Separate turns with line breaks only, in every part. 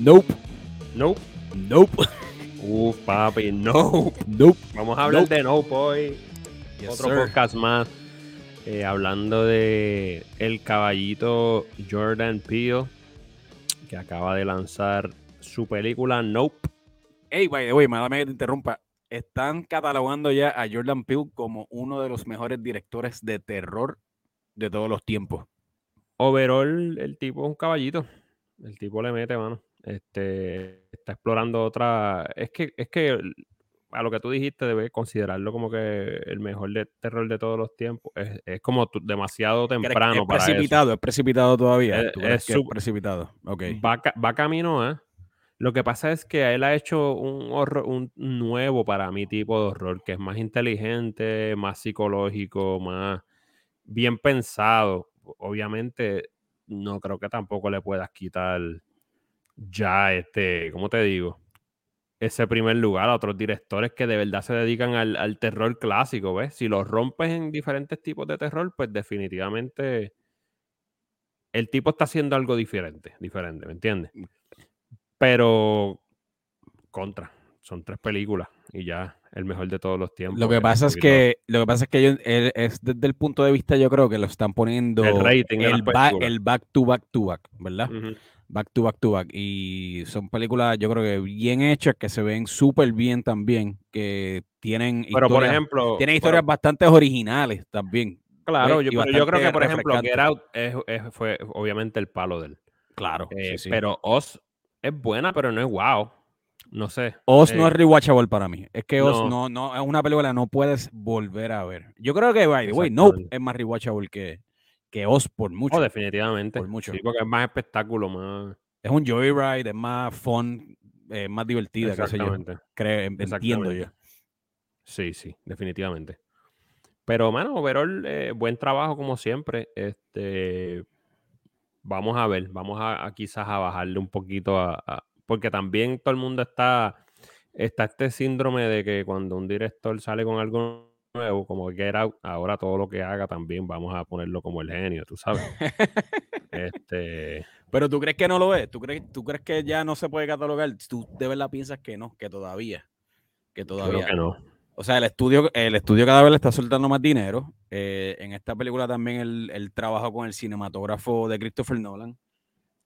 Nope.
Nope.
Nope.
Uf, papi, no.
Nope.
Vamos a hablar
Nope.
de Nope hoy.
Yes,
Otro
sir.
podcast más. eh, hablando de el caballito Jordan Peele, que acaba de lanzar su película Nope.
Hey, by the way, madame que te interrumpa. Están catalogando ya a Jordan Peele como uno de los mejores directores de terror de todos los tiempos.
Overall, el tipo es un caballito. El tipo le mete, mano. Este, está explorando otra. Es que, es que a lo que tú dijiste, debes considerarlo como que el mejor de terror de todos los tiempos. Es, es como demasiado
¿Crees que
temprano
es
para eso.
precipitado, es precipitado todavía.
Es-
¿Tú crees
es
que es precipitado. Ok.
Va, va camino, ¿eh? Lo que pasa es que él ha hecho un horror, un nuevo para mí tipo de horror, que es más inteligente, más psicológico, más bien pensado. Obviamente, no creo que tampoco le puedas quitar ya este, ¿cómo te digo? Ese primer lugar a otros directores que de verdad se dedican al, al terror clásico, ¿ves? Si los rompes en diferentes tipos de terror, pues definitivamente el tipo está haciendo algo diferente, diferente, ¿me entiendes? Pero contra, son tres películas y ya el mejor de todos los tiempos.
Lo que pasa es que lo que pasa es que ellos- él- es desde el punto de vista yo creo que lo están poniendo
El rating
el, ba-
películas.
el back to back to back, ¿verdad?
Ujú.
Back to back to back y son películas yo creo que bien hechas que se ven súper bien también, que tienen
Pero por
historias-
ejemplo,
tienen
pero-
historias bastante originales también.
claro, yo, pero yo creo que por ejemplo Get. Out es- es- fue obviamente el palo de él.
Claro,
Eh,
sí, sí.
Pero Oz es buena, pero no es wow. No sé.
Oz no
eh,
es rewatchable para mí. Es que Oz
no.
no, no, es una película que no puedes volver a ver. Yo creo que, by the way, Nope es más rewatchable que, que Oz por mucho.
Oh, definitivamente.
por mucho.
Sí, porque es más espectáculo, más.
Es un joyride, es más fun, eh, más divertida, sé yo.
Exactamente.
Creo, entiendo
Exactamente.
yo.
Sí, sí, definitivamente. Pero, mano, overall, eh, buen trabajo como siempre. Este, vamos a ver, vamos a, a quizás a bajarle un poquito a, a- porque también todo el mundo está, está este síndrome de que cuando un director sale con algo nuevo, como Get Out, ahora todo lo que haga también vamos a ponerlo como el genio, tú sabes. Este,
Pero tú crees que no lo es, tú crees, tú crees que ya no se puede catalogar, tú de verdad piensas que no, que todavía, que
creo
todavía.
que no.
O sea, el estudio, el estudio cada vez le está soltando más dinero. Eh, en esta película también él, él trabajó con el cinematógrafo de Christopher Nolan,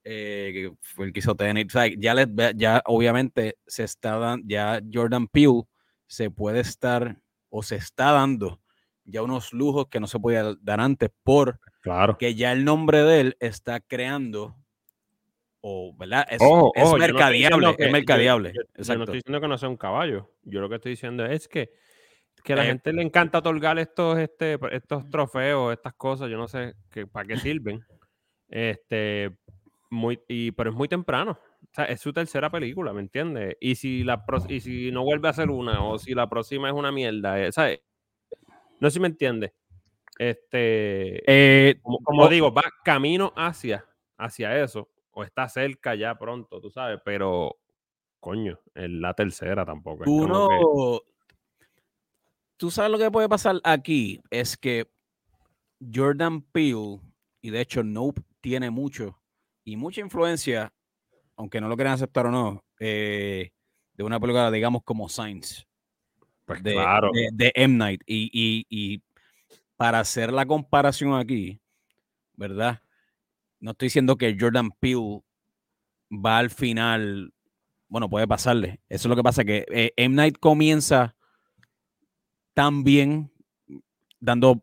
eh, que fue el que hizo Tenet. O sea, ya, les ve- ya obviamente se está dando, ya Jordan Peele se puede estar o se está dando ya unos lujos que no se podía dar antes porque
Claro.
ya el nombre de él está creando o, ¿verdad? Es, es
ojo, yo no estoy
mercadeable,
diciendo que-
es
yo-
mercadeable.
Yo, yo no
exacto.
estoy diciendo que no sea un caballo. Yo lo que estoy diciendo es que, que a la
Eh,
gente le encanta otorgar estos, este, estos trofeos, estas cosas, yo no sé que, para qué sirven. Este, muy, y, pero es muy temprano. O sea, es su tercera película, ¿me entiendes? Y si, la y si no vuelve a hacer una, o si la próxima es una mierda, eh, ¿sabes? No sé si me entiendes. Este,
Eh,
como, digo, va camino hacia, hacia eso, o está cerca ya pronto, tú sabes, pero coño, en la tercera tampoco. es
Tú
que-.
Tú sabes lo que puede pasar aquí es que Jordan Peele, y de hecho Nope tiene mucho y mucha influencia, aunque no lo quieran aceptar o no, eh, de una película, digamos, como Science,
pues
de,
claro,
de, de M. Night. Y, y- y para hacer la comparación aquí, ¿verdad? No estoy diciendo que Jordan Peele va al final, bueno, puede pasarle. Eso es lo que pasa, que eh, M. Night comienza tan bien dando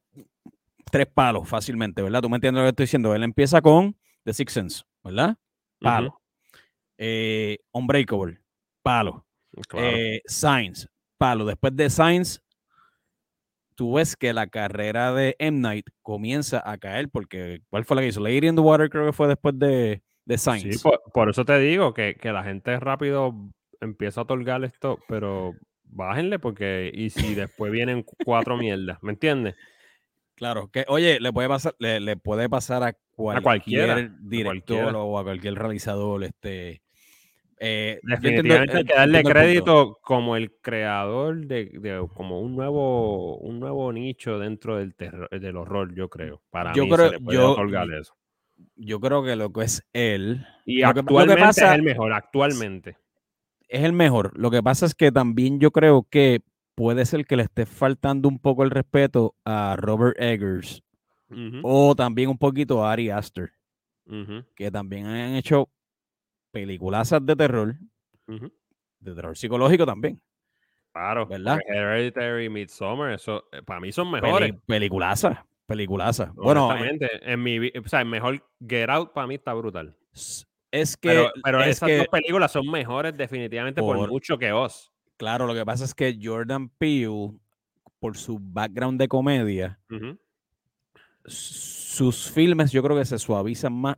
tres palos fácilmente, ¿verdad? Tú me entiendes lo que estoy diciendo. Él empieza con The Sixth Sense, ¿verdad? Palo. Eh, Unbreakable, palo.
claro.
Eh, Science, palo. Después de Science, tú ves que la carrera de M. Night comienza a caer porque ¿cuál fue la que hizo? Lady in the Water creo que fue después de, de Science.
Sí, por, por eso te digo que, que la gente rápido empieza a otorgar esto, pero bájenle porque y si después vienen cu- cuatro mierdas, ¿me entiendes?
Claro, que oye, le puede pasar, le, le puede pasar a cualquier
cualquiera, a
director
cualquiera.
o a cualquier realizador. Este, eh, entiendo-
Definitivamente hay que darle
punto.
crédito como el creador de, de como un nuevo un nuevo nicho dentro del terror, del horror, yo creo. Para
Yo
mí
creo-
se le puede
yo-
eso.
yo creo que lo que es él.
Y
que-
actualmente
pasa-
es el mejor, actualmente.
es el mejor. Lo que pasa es que también yo creo que puede ser que le esté faltando un poco el respeto a Robert Eggers o también un poquito a Ari Aster, que también han hecho peliculazas de terror, de terror psicológico también.
Claro,
¿Verdad?
Hereditary, Midsommar, eso eh, para mí son
Peli-
mejores.
peliculazas, peliculazas. Bueno, eh,
en mi, o sea, el mejor Get Out para mí está brutal.
es que,
Pero, pero
es
esas
que
dos películas son mejores definitivamente por,
Por-
mucho que Oz.
claro, lo que pasa es que Jordan Peele, por su background de comedia, sus filmes yo creo que se suavizan más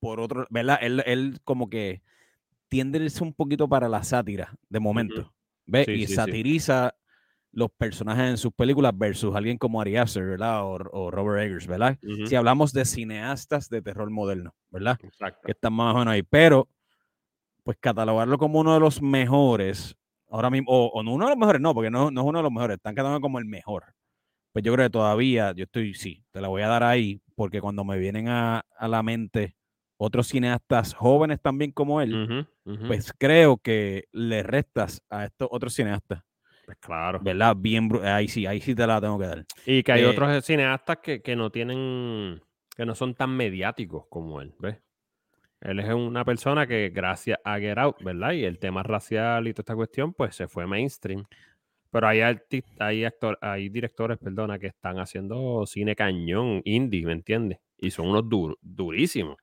por otro, ¿verdad? Él, él como que tiende a irse un poquito para la sátira de momento, ¿ves?
Sí,
y
sí, sí.
satiriza los personajes en sus películas versus alguien como Ari Aster, ¿verdad? O, o Robert Eggers, ¿verdad? Si hablamos de cineastas de terror moderno, ¿verdad?
Exacto.
Que están más o menos ahí, pero pues catalogarlo como uno de los mejores, ahora mismo, o, o no uno de los mejores, no, porque no, no es uno de los mejores, están catalogando como el mejor. Pues yo creo que todavía, yo estoy, sí, te la voy a dar ahí, porque cuando me vienen a, a la mente otros cineastas jóvenes también como él, pues creo que le restas a estos otros cineastas,
pues claro.
¿verdad? Bien, ahí sí, ahí sí te la tengo que dar.
Y que hay
Eh,
otros cineastas que, que no tienen, que no son tan mediáticos como él, ¿ves? Él es una persona que gracias a Get Out, ¿verdad? Y el tema racial y toda esta cuestión, pues se fue mainstream. Pero hay, arti- hay, actor, hay directores, perdona, que están haciendo cine cañón, indie, ¿me entiendes? Y son unos dur- durísimos.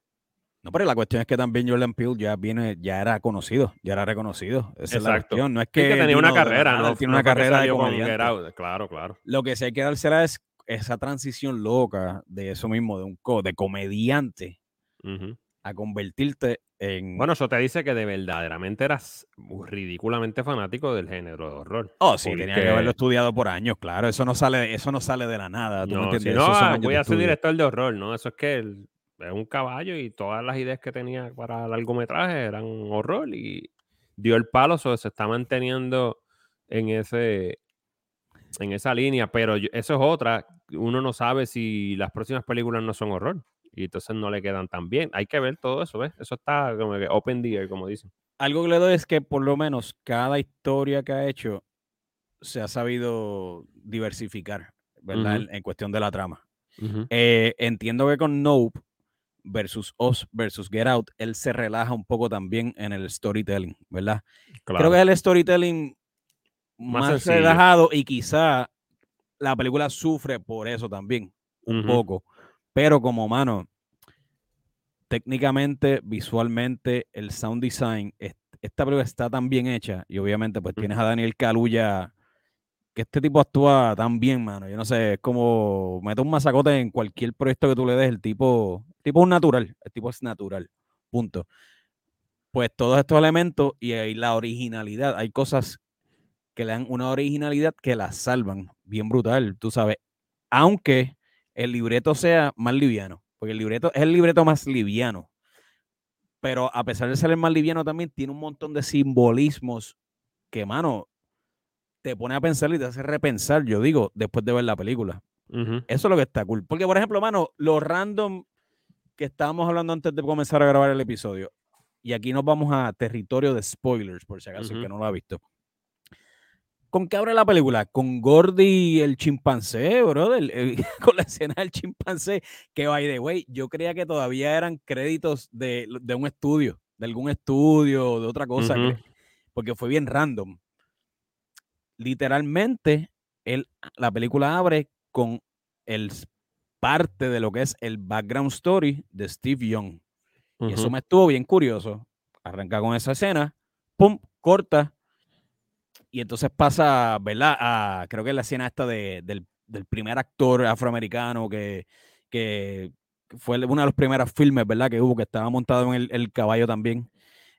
No, pero la cuestión es que también Jordan Peele ya viene, ya era conocido, ya era reconocido. Esa es la
Exacto.
cuestión. No es que,
que tenía una carrera, ¿no?
tiene
no
una carrera de
con Claro, claro.
Lo que sí hay que dársela es esa transición loca de eso mismo, de un co de comediante a convertirte en.
Bueno, eso te dice que de verdaderamente eras ridículamente fanático del género de horror.
oh, sí, tenía que
porque-
haberlo estudiado por años, claro. Eso no sale, eso no sale de la nada. ¿tú me
No,
entiendes?
si no, ah, voy a ser director de horror, ¿no? Eso es que él es un caballo y todas las ideas que tenía para largometraje eran horror y dio el palo, so, se está manteniendo en ese en esa línea, pero yo- eso es otra, uno no sabe si las próximas películas no son horror y entonces no le quedan tan bien. Hay que ver todo eso, ¿ves? Eso está como que open air, como dicen.
Algo que le doy es que por lo menos cada historia que ha hecho se ha sabido diversificar, ¿verdad? En cuestión de la trama. Eh, entiendo que con Nope versus Us versus Get Out, él se relaja un poco también en el storytelling, ¿verdad?
Claro.
Creo que es el storytelling
Más
relajado y quizá la película sufre por eso también, un poco. Pero como mano, técnicamente, visualmente, el sound design, est- esta película está tan bien hecha y obviamente pues tienes a Daniel Kaluuya que este tipo actúa tan bien, mano. Yo no sé, es como mete un masacote en cualquier proyecto que tú le des, el tipo, tipo es un natural, el tipo es natural, punto. Pues todos estos elementos y ahí la originalidad, hay cosas que le dan una originalidad que la salvan, bien brutal, tú sabes, aunque el libreto sea más liviano, porque el libreto es el libreto más liviano, pero a pesar de ser el más liviano también tiene un montón de simbolismos que, mano, te pone a pensar y te hace repensar, yo digo, después de ver la película. Eso es lo que está cool. Porque, por ejemplo, mano, lo random que estábamos hablando antes de comenzar a grabar el episodio, y aquí nos vamos a territorio de spoilers, por si acaso, el que no lo ha visto. ¿Con qué abre la película? Con Gordy el chimpancé, brother. eh, con la escena del chimpancé. Que, by the way, yo creía que todavía eran créditos de, de un estudio, de algún estudio de otra cosa, porque fue bien random. Literalmente, él, la película abre con el parte de lo que es el background story de Steve Young. Y eso me estuvo bien curioso. Arranca con esa escena, pum, corta. Y entonces pasa, ¿verdad? A, creo que es la escena esta de- del, del primer actor afroamericano que, que fue uno de los primeros filmes, ¿verdad? Que hubo, que estaba montado en el, el caballo también.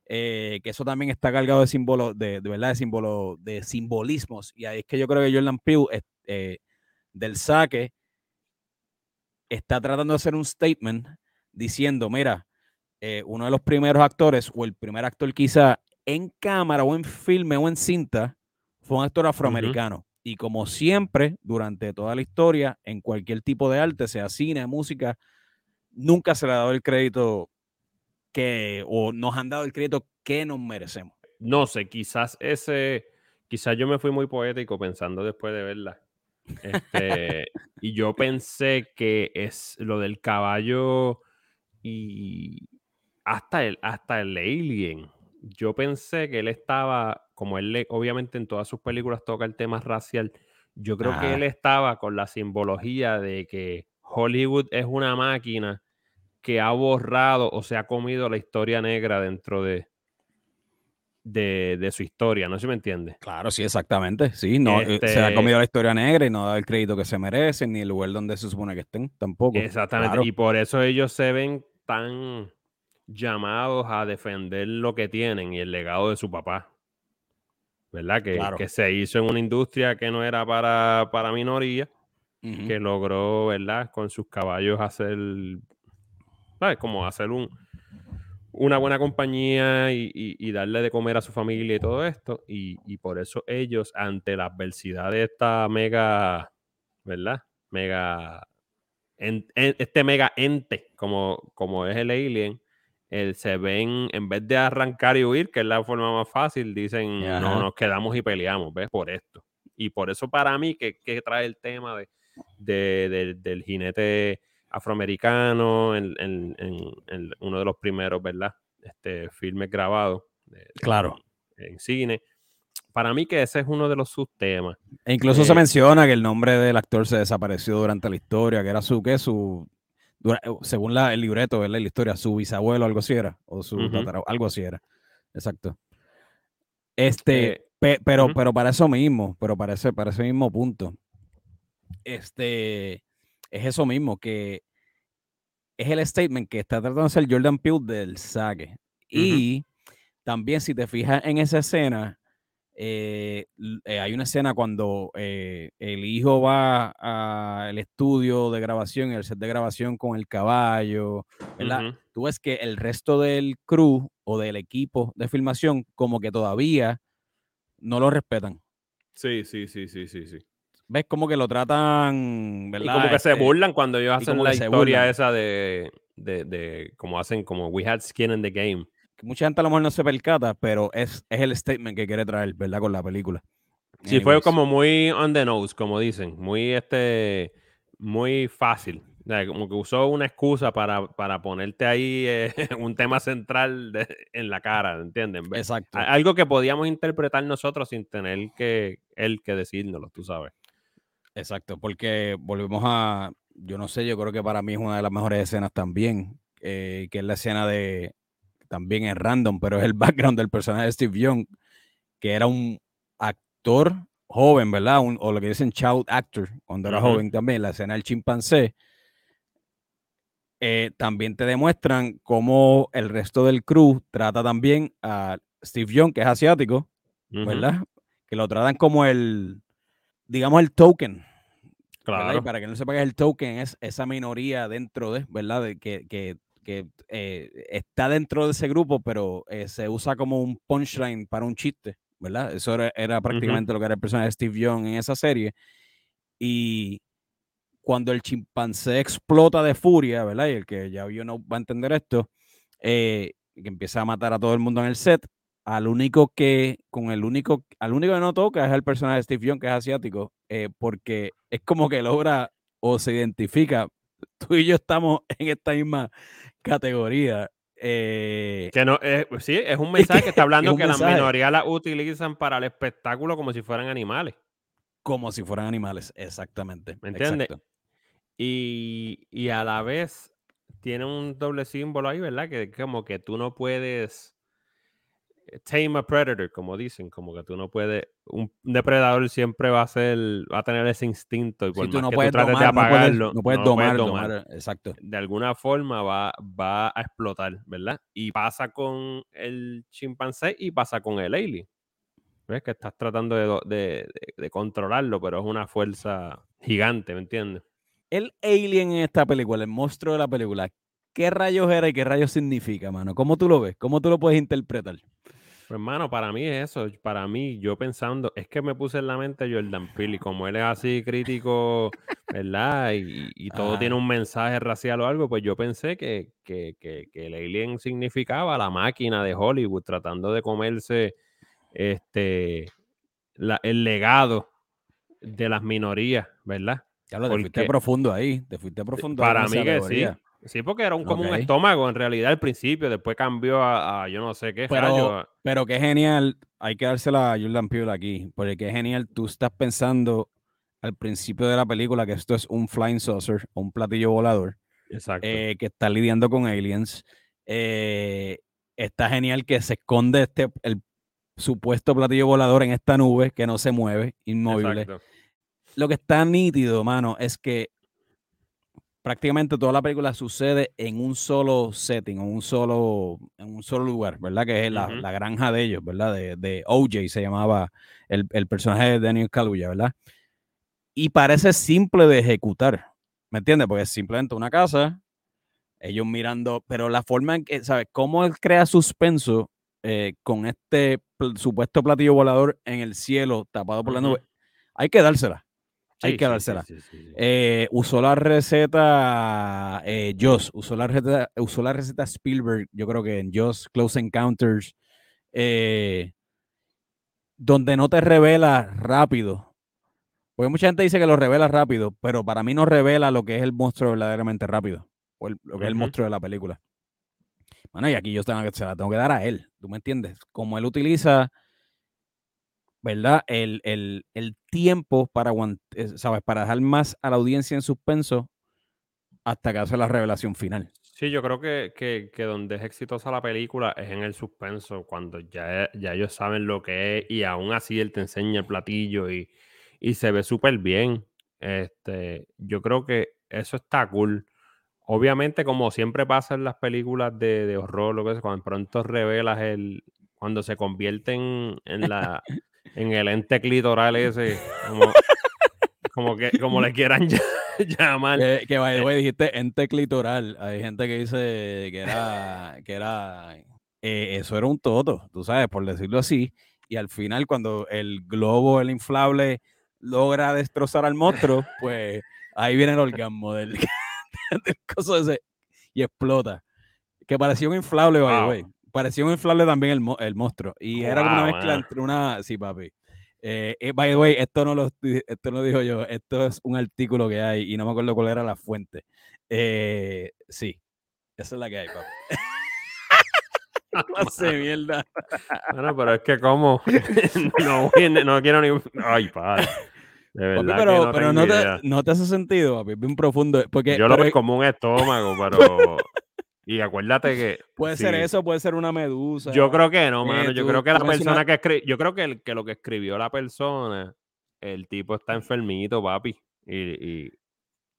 eh, que eso también está cargado de símbolos, de, de verdad, de símbolos, de simbolismos. Y ahí es que yo creo que Jordan Peele, es- eh, del saque, está tratando de hacer un statement diciendo, mira, eh, uno de los primeros actores o el primer actor quizá en cámara o en filme o en cinta fue un actor afroamericano. Y como siempre, durante toda la historia, en cualquier tipo de arte, sea cine, música, nunca se le ha dado el crédito que, o nos han dado el crédito que nos merecemos.
No sé, quizás ese, quizás yo me fui muy poético pensando después de verla. Este, y yo pensé que es lo del caballo y hasta el, hasta el alien. Yo pensé que él estaba, como él obviamente en todas sus películas toca el tema racial, yo creo que él estaba con la simbología de que Hollywood es una máquina que ha borrado o se ha comido la historia negra dentro de, de, su historia, no sé si me entiende.
Claro, sí, exactamente. Sí, no, eh, se ha este comido la historia negra y no da el crédito que se merecen, ni el lugar donde se supone que estén, tampoco.
Exactamente. Y por eso ellos se ven tan llamados a defender lo que tienen y el legado de su papá. ¿Verdad? Que, que se hizo en una industria que no era para, para minoría, que logró, ¿verdad? Con sus caballos hacer ¿sabes? Como hacer un, una buena compañía y, darle de comer a su familia y todo esto. Y, por eso ellos, ante la adversidad de esta mega, ¿verdad? Mega, este mega ente como, como es el alien, se ven, en vez de arrancar y huir, que es la forma más fácil, dicen, no, nos quedamos y peleamos, ¿ves? Por esto. Y por eso para mí que, que trae el tema de, del jinete afroamericano en, uno de los primeros, ¿verdad? Este, filmes grabados.
claro.
En, cine. Para mí que ese es uno de los subtemas.
E incluso se eh, menciona que el nombre del actor se desapareció durante la historia, que era su, ¿qué? Su, según la, el libreto, ¿verdad? La historia, su bisabuelo, algo así era, o su algo así era. Exacto. Este, eh, pero, pero para eso mismo, pero para ese, para ese mismo punto, este, es eso mismo, que es el statement que está tratando de hacer Jordan Peele del saque. Y también, si te fijas en esa escena, eh, eh, hay una escena cuando eh, el hijo va al estudio de grabación, el set de grabación con el caballo, ¿verdad? Tú ves que el resto del crew o del equipo de filmación como que todavía no lo respetan.
Sí, sí, sí, sí, sí, sí
ves como que lo tratan, ¿verdad?
Y como que se este, burlan cuando ellos hacen la historia esa de, de, de, como hacen, como we had skin in the game.
Mucha gente a lo mejor no se percata, pero es, es el statement que quiere traer, ¿verdad? Con la película.
Sí, fue como muy on the nose, como dicen, muy este, muy fácil. Como que usó una excusa para, para ponerte ahí eh, un tema central en la cara, ¿entienden?
Exacto.
Algo que podíamos interpretar nosotros sin tener que él que decírnoslo, tú sabes.
Exacto, porque volvemos a, yo no sé, yo creo que para mí es una de las mejores escenas también, eh, que es la escena de, también es random, pero es el background del personaje de Steve Young, que era un actor joven, ¿verdad? o lo que dicen child actor, cuando era joven también, la escena del chimpancé. Eh, también te demuestran cómo el resto del crew trata también a Steve Young, que es asiático, ¿verdad? Que lo tratan como el, digamos, el token. Claro. para que no sepa que es el token, es esa minoría dentro de, ¿verdad? De que, que, que eh, está dentro de ese grupo, pero eh, se usa como un punchline para un chiste, ¿verdad? Eso era, prácticamente lo que era el personaje de Steve Young en esa serie. Y cuando el chimpancé explota de furia, ¿verdad? Y el que ya vio no va a entender esto, eh, que empieza a matar a todo el mundo en el set, al único que, con el único, al único que no toca es el personaje de Steve Young, que es asiático, eh, porque es como que logra o se identifica, tú y yo estamos en esta misma categoría. Eh,
que no, eh, sí, es un mensaje que, está hablando que, la minoría la utilizan para el espectáculo como si fueran animales.
Como si fueran animales, exactamente.
¿Me entiendes? Y, y, a la vez tiene un doble símbolo ahí, ¿verdad? Que como que tú no puedes tame a predator, como dicen, como que tú no puedes, un depredador siempre va a ser, va a tener ese instinto y por más que tú trates de apagarlo,
no puedes, domar, exacto.
De alguna forma va, va a explotar, ¿verdad? Y pasa con el chimpancé y pasa con el alien. ¿Ves? Que estás tratando de, de controlarlo, pero es una fuerza gigante, ¿me entiendes?
El alien en esta película, el monstruo de la película, ¿qué rayos era y qué rayos significa, mano? ¿Cómo tú lo ves? ¿Cómo tú lo puedes interpretar?
Pues, hermano, para mí es eso. Para mí, yo pensando, es que me puse en la mente Jordan Peele y como él es así crítico, ¿verdad? Y, todo tiene un mensaje racial o algo, pues yo pensé que, que, que, el alien significaba la máquina de Hollywood tratando de comerse este el legado de las minorías, ¿verdad?
Ya lo, te fuiste profundo ahí, te fuiste profundo.
Para mí que sí. Sí, porque era un, como un estómago en realidad al principio, después cambió a, yo no sé qué.
Pero, pero qué genial, hay que dársela a Jordan Peele aquí, porque qué genial, tú estás pensando al principio de la película que esto es un flying saucer, un platillo volador,
Exacto.
Eh, que está lidiando con aliens. Eh, está genial que se esconde este, el supuesto platillo volador en esta nube que no se mueve, inmóvil. Lo que está nítido, mano, es que prácticamente toda la película sucede en un solo setting, en un solo, en un solo lugar, ¿verdad? Que es la, granja de ellos, ¿verdad? De, de OJ se llamaba el, personaje de Daniel Kaluuya, ¿verdad? Y parece simple de ejecutar, ¿me entiendes? Porque es simplemente una casa, ellos mirando, pero la forma en que, ¿sabes? Cómo él crea suspenso eh, con este supuesto platillo volador en el cielo tapado por la nube, hay que dársela. Hay que dársela. Eh, usó la receta eh, Joss, usó la receta, usó la receta Spielberg, yo creo que en Joss, Close Encounters, eh, donde no te revela rápido. Porque mucha gente dice que lo revela rápido, pero para mí no revela lo que es el monstruo verdaderamente rápido, o lo que es el monstruo de la película. Bueno, y aquí yo tengo que, se la tengo que dar a él, ¿tú me entiendes? Como él utiliza ¿verdad? El, tiempo para, eh, ¿sabes? para dejar más a la audiencia en suspenso hasta que hace la revelación final.
Sí, yo creo que, que, donde es exitosa la película es en el suspenso, cuando ya, ya ellos saben lo que es y aún así él te enseña el platillo y, se ve súper bien. Este, yo creo que eso está cool. Obviamente, como siempre pasa en las películas de, de horror, lo que es, cuando pronto revelas el, cuando se convierten en la, en el ente clitoral ese, como, que, como le quieran llamar.
Que, que vaya, eh, dijiste ente clitoral. Hay gente que dice que era, que era, eh, eso era un toto, tú sabes, por decirlo así. Y al final, cuando el globo, el inflable, logra destrozar al monstruo, pues ahí viene el orgasmo del, del coso ese y explota. Que parecía un inflable, güey parecía un inflable también el, el monstruo. Y era una mezcla entre una. Sí, papi. Eh, eh, by the way, esto no, lo, esto no dijo yo, esto es un artículo que hay y no me acuerdo cuál era la fuente. Eh, sí, esa es la que hay, papi.
clase mierda. Bueno, pero es que como no, no quiero ni. Ay, padre. De verdad
pero,
no,
pero no, te, no, te, hace sentido, papi, bien profundo. Porque,
Yo lo veo como un estómago, pero y acuérdate que.
Puede ser eso, puede ser una medusa.
Yo creo que no, mano. yo creo que la persona que escribió. Yo creo que, que, lo que escribió la persona, el tipo está enfermito, papi. Y,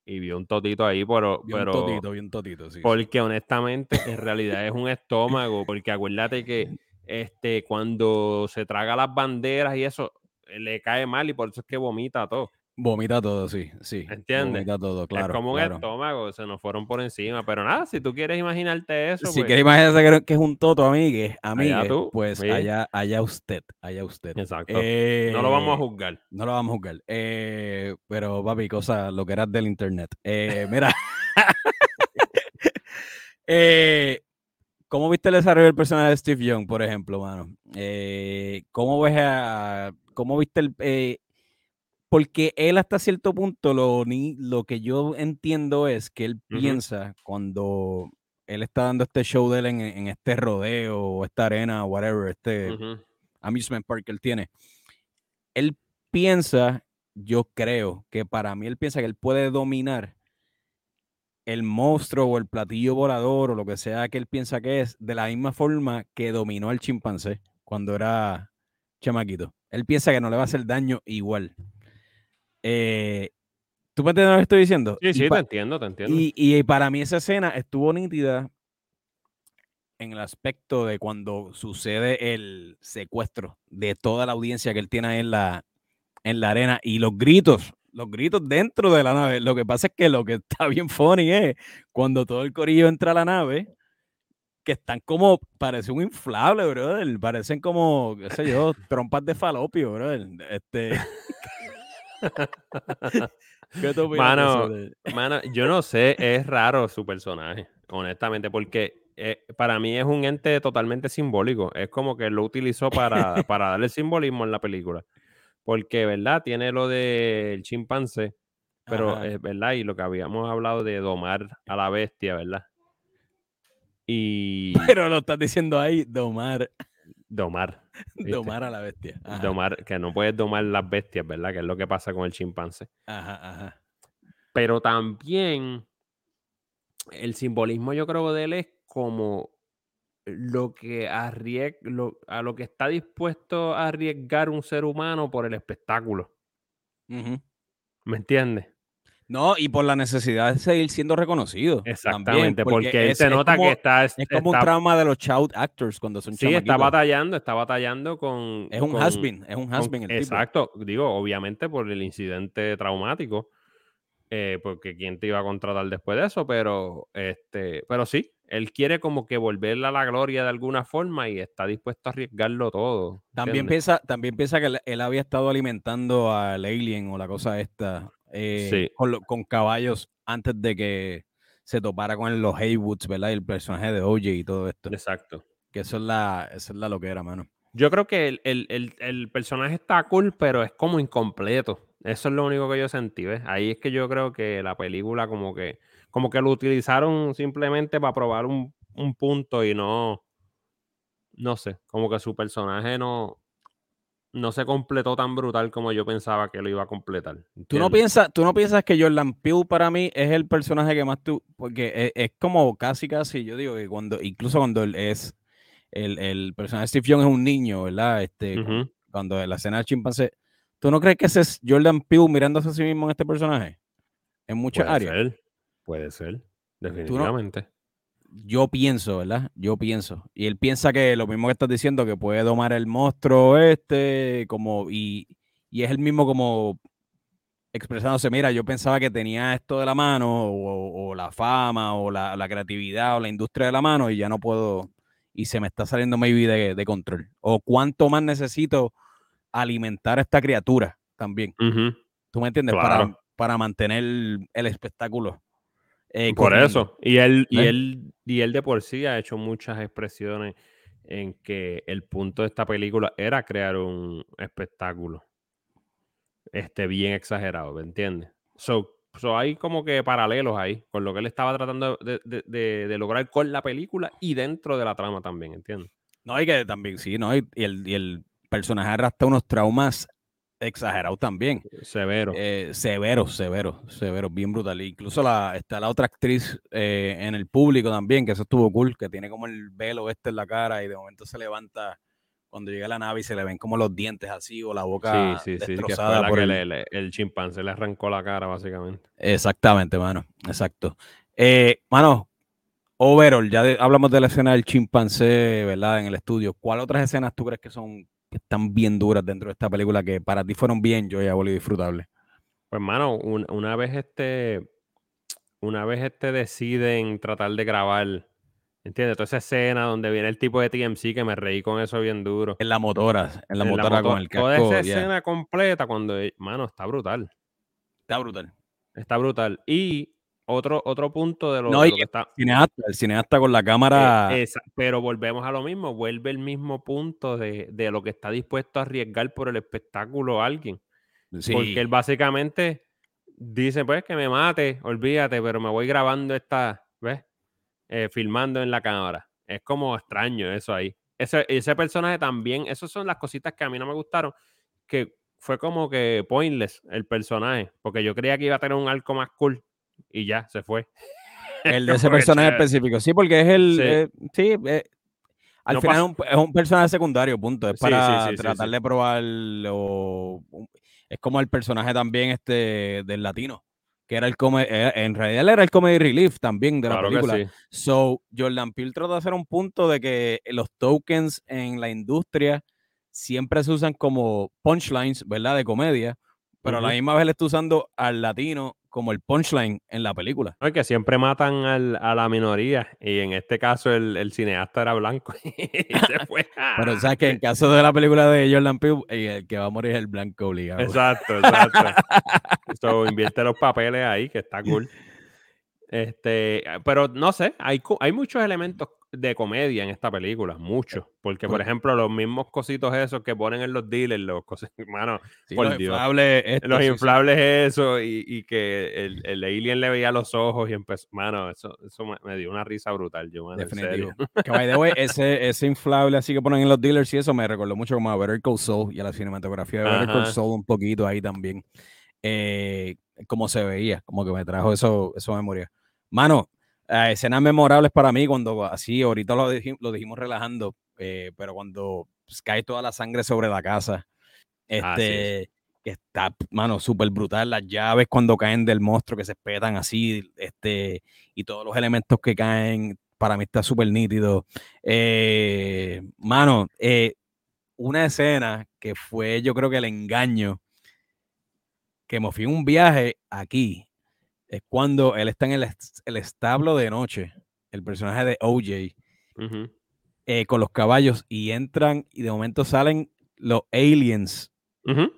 y, vio un totito ahí, pero. Vio un
totito, vio un totito, sí.
Porque honestamente, en realidad es un estómago. Porque acuérdate que este, cuando se traga las banderas y eso, le cae mal y por eso es que vomita todo.
Vomita todo, sí, sí.
¿Entiendes?
Vomita todo, claro.
Es como un estómago, se nos fueron por encima. Pero nada, si tú quieres imaginarte eso.
Si pues quieres imaginarte que es un toto, amigue, amigue pues allá, allá usted, allá usted.
Exacto. no lo vamos a eh, juzgar.
No lo vamos a juzgar. Eh, pero, papi, cosa, lo que eras del internet. Eh, mira. ¿Cómo viste el desarrollo del personaje de Steve Young, por ejemplo, mano? ¿Cómo ves a. ¿Cómo viste el porque él hasta cierto punto, lo, ni, lo que yo entiendo es que él piensa cuando él está dando este show de él en, este rodeo o esta arena, whatever, este amusement park que él tiene, él piensa, yo creo que para mí él piensa que él puede dominar el monstruo o el platillo volador o lo que sea que él piensa que es, de la misma forma que dominó al chimpancé cuando era chamaquito. Él piensa que no le va a hacer daño igual. Eh, ¿Tú me entiendes lo que estoy diciendo?
Sí, sí, te entiendo, te entiendo.
Y, para mí esa escena estuvo nítida en el aspecto de cuando sucede el secuestro de toda la audiencia que él tiene en la, en la arena y los gritos, los gritos dentro de la nave. Lo que pasa es que lo que está bien funny es cuando todo el corillo entra a la nave, que están como, parece un inflable, brother. Parecen como, qué sé yo, trompas de falopio, brother. Este.
¿Qué tú mano, mano, yo no sé, es raro su personaje, honestamente, porque eh, para mí es un ente totalmente simbólico. Es como que lo utilizó para, para darle simbolismo en la película. Porque, ¿verdad? Tiene lo del chimpancé, pero es verdad, y lo que habíamos hablado de domar a la bestia, ¿verdad? Y.
Pero lo estás diciendo ahí, domar.
Domar.
Domar a la bestia.
Domar, que no puedes domar las bestias, ¿verdad? Que es lo que pasa con el chimpancé.
Ajá, ajá.
Pero también el simbolismo, yo creo, de él es como lo que arriesga, a lo que está dispuesto a arriesgar un ser humano por el espectáculo. ¿Me entiendes?
No, y por la necesidad de seguir siendo reconocido.
Exactamente, porque, él se nota que está.
Es como un trauma de los child actors cuando son
Sí, está batallando, está batallando con.
Es un has-been, es un has-been el
Exacto, digo, obviamente por el incidente traumático, eh, porque quién te iba a contratar después de eso, pero, este, pero sí, él quiere como que volverle a la gloria de alguna forma y está dispuesto a arriesgarlo todo.
También piensa, también piensa que él, había estado alimentando al alien o la cosa esta eh, con, caballos antes de que se topara con los Haywoods, ¿verdad? Y el personaje de OJ y todo esto.
Exacto.
Que eso es la, eso es la lo que era, mano.
Yo creo que el, personaje está cool, pero es como incompleto. Eso es lo único que yo sentí, ¿ves? Ahí es que yo creo que la película como que como que lo utilizaron simplemente para probar un, punto y no, no sé, como que su personaje no, no se completó tan brutal como yo pensaba que lo iba a completar.
¿Tú no, piensas, ¿Tú no piensas que Jordan Peele para mí es el personaje que más tú, porque es, como casi casi, yo digo que cuando, incluso cuando él es, el, personaje de Steve Young es un niño, ¿verdad? Este, cuando, la escena del chimpancé, ¿tú no crees que ese es Jordan Peele mirándose a sí mismo en este personaje? En muchas áreas.
Puede ser, definitivamente.
Yo pienso, ¿verdad? Yo pienso. Y él piensa que lo mismo que estás diciendo, que puede domar el monstruo este, como, y, es el mismo como expresándose, mira, yo pensaba que tenía esto de la mano, o, la fama, o la, creatividad, o la industria de la mano, y ya no puedo, y se me está saliendo maybe de, de control. O cuánto más necesito alimentar a esta criatura también. ¿Tú me entiendes? Para, para mantener el espectáculo
eh, por eso. Y él, y, él, y él de por sí ha hecho muchas expresiones en que el punto de esta película era crear un espectáculo este, bien exagerado, ¿me entiendes? So, hay como que paralelos ahí con lo que él estaba tratando de, lograr con la película y dentro de la trama también, ¿entiendes?
No, hay que también, sí, ¿no? Y, el, y el personaje arrastra unos traumas exagerado también.
Severo.
Eh, severo, severo, severo, bien brutal. Incluso la, está la otra actriz eh, en el público también, que eso estuvo cool, que tiene como el velo este en la cara y de momento se levanta cuando llega la nave y se le ven como los dientes así o la boca sí, sí, destrozada
sí, por el... chimpancé le arrancó la cara básicamente.
Exactamente, mano, exacto. Eh, mano, overall, ya hablamos de la escena del chimpancé, ¿verdad? En el estudio. ¿Cuál otras escenas tú crees que son están bien duras dentro de esta película que para ti fueron bien, yo ya volví disfrutable.
Pues, hermano, una vez este, una vez este deciden tratar de grabar, ¿entiendes? Toda esa escena donde viene el tipo de TMC que me reí con eso bien duro.
En la motora, en la motora con el casco.
Toda esa escena completa cuando, mano, está brutal.
Está brutal.
Está brutal. Y otro, otro punto de lo,
no, que está. El cineasta, el cineasta con la cámara.
Eh, pero volvemos a lo mismo, vuelve el mismo punto de, lo que está dispuesto a arriesgar por el espectáculo alguien. Porque él básicamente dice, pues que me mate, olvídate, pero me voy grabando esta, ¿ves? Eh, filmando en la cámara. Es como extraño eso ahí. Ese, ese personaje también, esas son las cositas que a mí no me gustaron, que fue como que pointless el personaje, porque yo creía que iba a tener un arco más cool y ya, se fue.
El de ese personaje específico. Sí, porque es el. Sí, eh, eh, al final es un, personaje secundario, punto. Es para tratar de probar. es como el personaje también este del latino, que era el comedy. Eh, en realidad era el comedy relief también de la película. So, Jordan Peele trata de hacer un punto de que los tokens en la industria siempre se usan como punchlines, ¿verdad? De comedia, pero a la misma vez le está usando al latino como el punchline en la película.
No, es que siempre matan al, a la minoría y en este caso el, el cineasta era blanco y se fue.
Pero sabes que en caso de la película de Jordan Peele, eh, el que va a morir es el blanco obligado.
Exacto, exacto. so, invierte los papeles ahí, que está cool. Este, pero no sé, hay, hay muchos elementos de comedia en esta película, muchos. Porque, por ejemplo, los mismos cositos esos que ponen en los dealers, los cosas, mano,
Sí,
por
los
Dios.
inflables, esto,
los
sí, sí.
inflables eso y, y que el, el alien le veía los ojos y empezó, mano, eso, eso me, me dio una risa brutal, yo, mano, en
Definitivo.
serio.
Que by the way, ese, ese inflable así que ponen en los dealers y eso me recordó mucho como a Better Call Saul y a la cinematografía de Better Call
Ajá.
Saul un poquito ahí también. Eh, como se veía, como que me trajo eso, eso memoria. Mano, eh, escenas memorables para mí cuando así, ahorita lo, lo dijimos relajando, eh, pero cuando pues, cae toda la sangre sobre la casa,
es.
este, que está, mano, súper brutal, las llaves cuando caen del monstruo que se espetan así, este, y todos los elementos que caen, para mí está súper nítido. Eh, mano, eh, una escena que fue, yo creo que el engaño, que me fui un viaje aquí, es cuando él está en el, el establo de noche, el personaje de OJ, eh, con los caballos, y entran y de momento salen los aliens,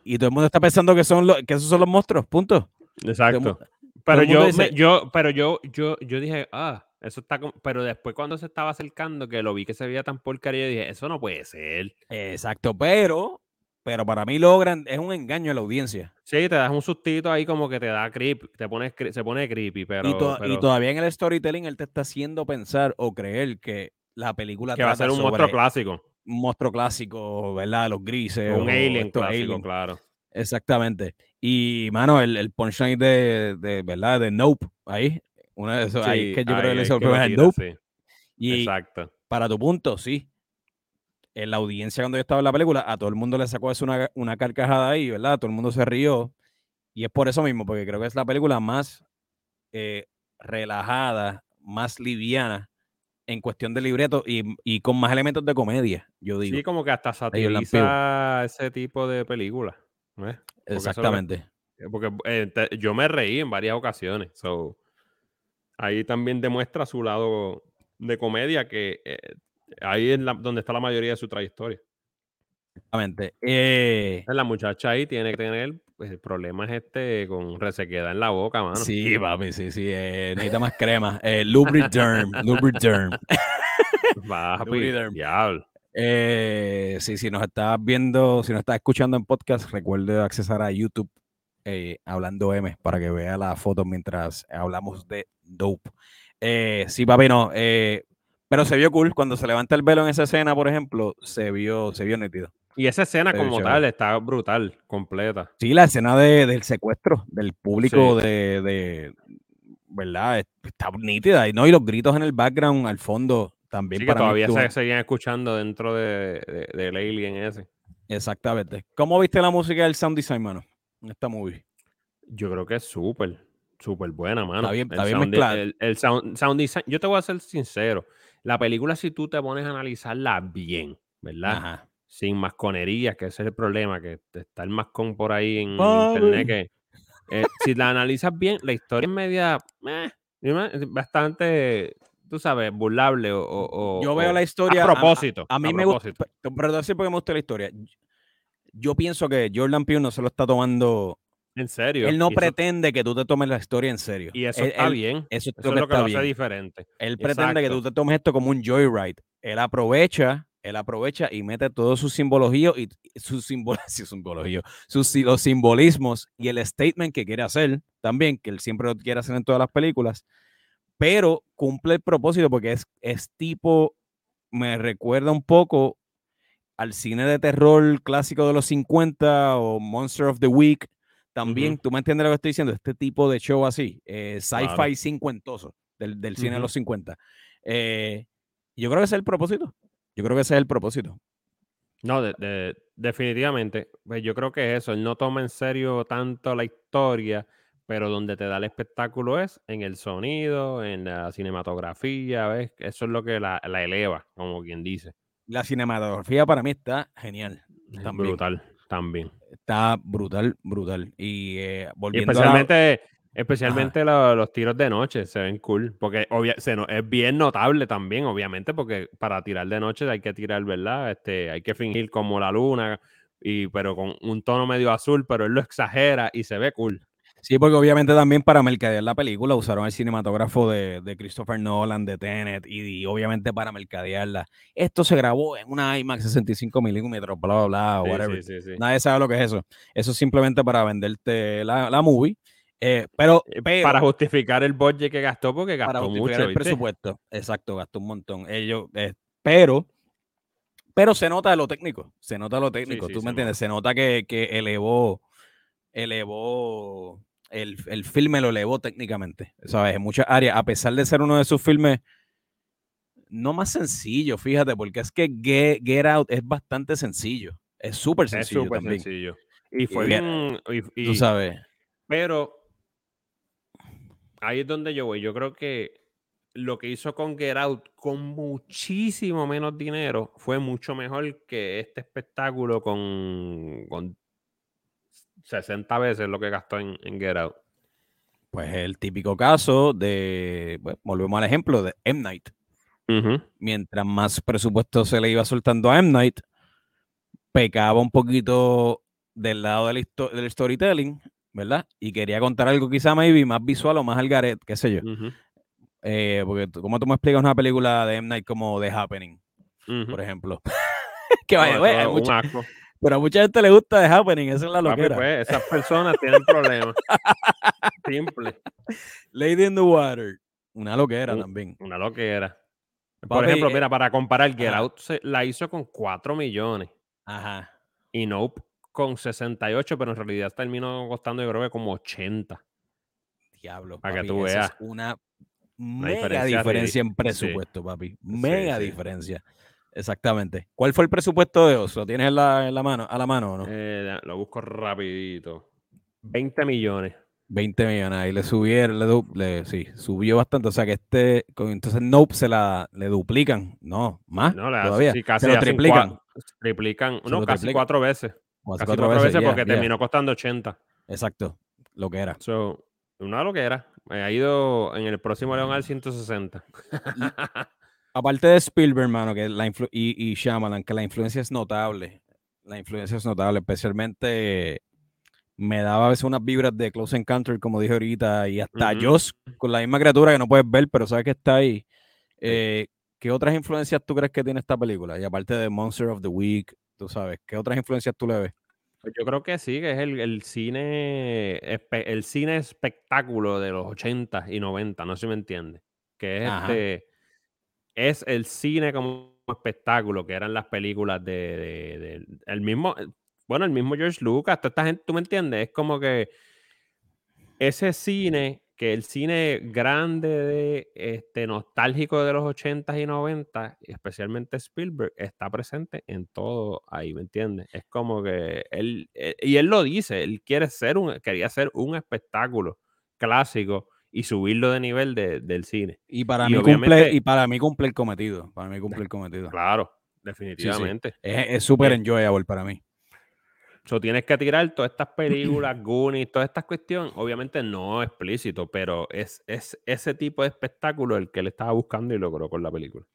y todo el mundo está pensando que, son los, que esos son los monstruos, punto.
Exacto. Pero yo,
dice-
me- yo, pero yo, yo, yo dije, ah, eso está como... Pero después cuando se estaba acercando, que lo vi que se veía tan porcaría, yo dije, eso no puede ser.
Exacto, pero, pero para mí logran, es un engaño a la audiencia.
Sí, te das un sustito ahí como que te da creep, te pones, se pone creepy, pero,
y, to- y
pero
todavía en el storytelling él te está haciendo pensar o creer que la película
que va a ser un monstruo clásico.
un monstruo clásico, ¿verdad? Los grises.
Un
o
alien clásico, claro.
Exactamente. Y, mano, el, el punchline de, de, ¿verdad? De Nope, ahí. Una de esos, ahí
Sí,
que yo creo
ahí
que le
es
hizo el Nope.
sí.
Y
Exacto.
para tu punto, sí. En la audiencia cuando yo estaba en la película, a todo el mundo le sacó eso una, una carcajada ahí, ¿verdad? Todo el mundo se rió. Y es por eso mismo, porque creo que es la película más eh, relajada, más liviana en cuestión de libreto y, y con más elementos de comedia, yo digo.
Sí, como que hasta satiriza ese tipo de películas. eso es
Exactamente.
Porque eh, te- yo me reí en varias ocasiones. So, ahí también demuestra su lado de comedia, que eh, ahí es la- donde está la mayoría de su trayectoria.
Exactamente. Eh,
La muchacha ahí tiene que tener pues, el problema es este con resequedad en la boca, mano.
sí, papi, sí, sí. eh, necesita más crema. Eh, Lubriderm, Lubriderm.
Papi,
Lubriderm.
diablo.
Eh, sí, si nos estás viendo, si nos estás escuchando en podcast, recuerde accesar a YouTube eh, Hablando M para que vea las fotos mientras hablamos de Dope. Eh, sí, papi, no. eh, pero se vio cool. Cuando se levanta el velo en esa escena, por ejemplo, se vio, se vio nítido.
Y esa escena como tal está brutal, completa.
Sí, la escena de- del secuestro del público
Sí.
de, de- ¿verdad? Está nítida. Y no, y los gritos en el background, al fondo, también
Sí, que
para mí
todavía se seguían escuchando dentro de, de- del alien ese.
Exactamente. ¿Cómo viste la música del sound design, mano? En esta movie.
Yo creo que es súper, súper buena, mano.
bien-
El
está bien
sound el sound, sound design, yo te voy a ser sincero. La película, si tú te pones a analizarla bien, ¿verdad?
Ajá.
Sin masconerías, que ese es el problema, que está el mascón por ahí en internet. que eh, Si la analizas bien, la historia es media, eh, bastante, tú sabes, burlable o... o-
Yo
o-
veo la historia.
A propósito.
A, mí
a
me gusta. Pero te voy a decir por qué me gusta la historia. Yo pienso que Jordan Peele no se lo está tomando.
En serio.
Él no
eso-
pretende que tú te tomes la historia en serio.
Y eso
Él-
está
él-
bien.
Eso, es
Eso
lo
es
que
lo que
está
lo hace diferente.
Él pretende que tú
Exacto.
te tomes esto como un joyride. Él aprovecha, él aprovecha y mete todos sus simbologías y sus simbología, sus los simbolismos y el statement que quiere hacer también, que él siempre lo quiere hacer en todas las películas, pero cumple el propósito porque es, es tipo, me recuerda un poco al cine de terror clásico de los 50 o Monster of the Week. También,
Ujú.
tú me entiendes lo que estoy diciendo, este tipo de show así, eh, sci-fi
Claro.
cincuentoso del, del cine de los 50. Eh, yo creo que ese es el propósito. Yo creo que ese es el propósito.
No, de- de- definitivamente. Pues yo creo que eso, él no toma en serio tanto la historia, pero donde te da el espectáculo es en el sonido, en la cinematografía, ¿ves? Eso es lo que la, la eleva, como quien dice.
La cinematografía para mí está genial.
Es brutal, también.
Está brutal, brutal. Y eh,
Y
volviendo a la-
especialmente Especialmente lo- los tiros de noche se ven cool. Porque obvia- se no- es bien notable también, obviamente, porque para tirar de noche hay que tirar, ¿verdad? Este, hay que fingir como la luna, y, pero con un tono medio azul, pero él lo exagera y se ve cool.
Sí, porque obviamente también para mercadear la película usaron el cinematógrafo de, de Christopher Nolan, de Tenet, y, y obviamente para mercadearla. Esto se grabó en una IMAX 65 milímetros, bla, bla, bla,
Sí,
whatever.
sí, sí, sí.
Nadie sabe lo que es eso. Eso es simplemente para venderte la, la movie. eh, pero,
Eh,
pero
para justificar el budget que gastó, porque
para
gastó
justificar
mucho.
el
¿viste?
presupuesto. Exacto, gastó un montón. Ellos, eh, pero, pero se nota lo técnico. Se nota lo técnico. ¿Tú me entiendes? Se nota que, que elevó, elevó el, el filme lo elevó técnicamente. ¿Sabes? En muchas áreas, a pesar de ser uno de sus filmes no más sencillo, fíjate, porque es que Get, Get Out es bastante sencillo. Es súper
Es
sencillo
súper
también.
sencillo. Y fue
Y-
bien. y-
Tú sabes.
Pero ahí es donde yo voy. Yo creo que lo que hizo con Get Out con muchísimo menos dinero fue mucho mejor que este espectáculo con, con 60 veces lo que gastó en, en Get Out.
Pues el típico caso de, bueno, volvemos al ejemplo de M. Night. Mientras más presupuesto se le iba soltando a M. Night, pecaba un poquito del lado del, del storytelling, ¿verdad? Y quería contar algo quizá maybe más visual o más al garete, qué sé yo. Eh, porque ¿cómo tú me explicas una película de M. Night como The Happening, por ejemplo? que vaya, hay. Pero a mucha gente le gusta The Happening, esa es la loquera.
pues, esas personas tienen problemas. Simple.
Lady in the Water, una loquera también.
Una loquera. Por ejemplo,
eh,
mira, para comparar, Get
ajá.
Out se- la hizo con 4 millones
Ajá.
y Nope con 68, pero en realidad terminó costando yo creo que como 80.
Diablo,
Para que tú
esa es
veas.
una mega
diferencia
en presupuesto, papi.
Sí,
Mega
sí.
diferencia. Exactamente. ¿Cuál fue el presupuesto de Oz? ¿Lo tienes en la, en la mano, a la mano o no?
Eh, lo busco rapidito. 20 millones.
20 millones. Ahí le subieron, le, le- sí, subió bastante. O sea que este, entonces Nope se la le duplican. No, más
No, le
todavía.
sí, casi
se lo triplican.
triplican.
Se
No,
lo
casi
triplican.
cuatro veces. Casi
cuatro
cuatro veces, porque terminó costando 80.
Exacto. Lo que era.
So, una loquera. Me ha ido en el próximo León al 160.
Aparte de Spielberg, hermano, que la influ- y, y Shyamalan, que la influencia es notable. La influencia es notable, especialmente me daba a veces unas vibras de Close Encounter, como dije ahorita, y hasta
Ujú.
Joss, con la misma criatura que no puedes ver, pero sabes que está ahí. Eh, ¿Qué otras influencias tú crees que tiene esta película? Y aparte de Monster of the Week, tú sabes, ¿qué otras influencias tú le ves?
Pues yo creo que sí, que es el, el cine el cine espectáculo de los 80 y 90, no sé si me entiende. Que es
Ajá.
este es el cine como espectáculo, que eran las películas de, el mismo, bueno, el mismo George Lucas, toda esta gente, ¿tú me entiendes? Es como que ese cine, que el cine grande de este nostálgico de los 80 y 90, especialmente Spielberg, está presente en todo ahí, ¿me entiendes? Es como que él, eh, y él lo dice, él quiere ser un, quería ser un espectáculo clásico y subirlo de nivel de- del cine.
Y para
Y
mí cumple, y para mí cumple el cometido. Para mí cumple el cometido.
Claro, definitivamente.
Es es súper
Eh,
enjoyable para mí.
So, tienes que tirar todas estas películas, Goonies, todas estas cuestiones. Obviamente no explícito, pero es, es ese tipo de espectáculo el que él estaba buscando y logró con la película.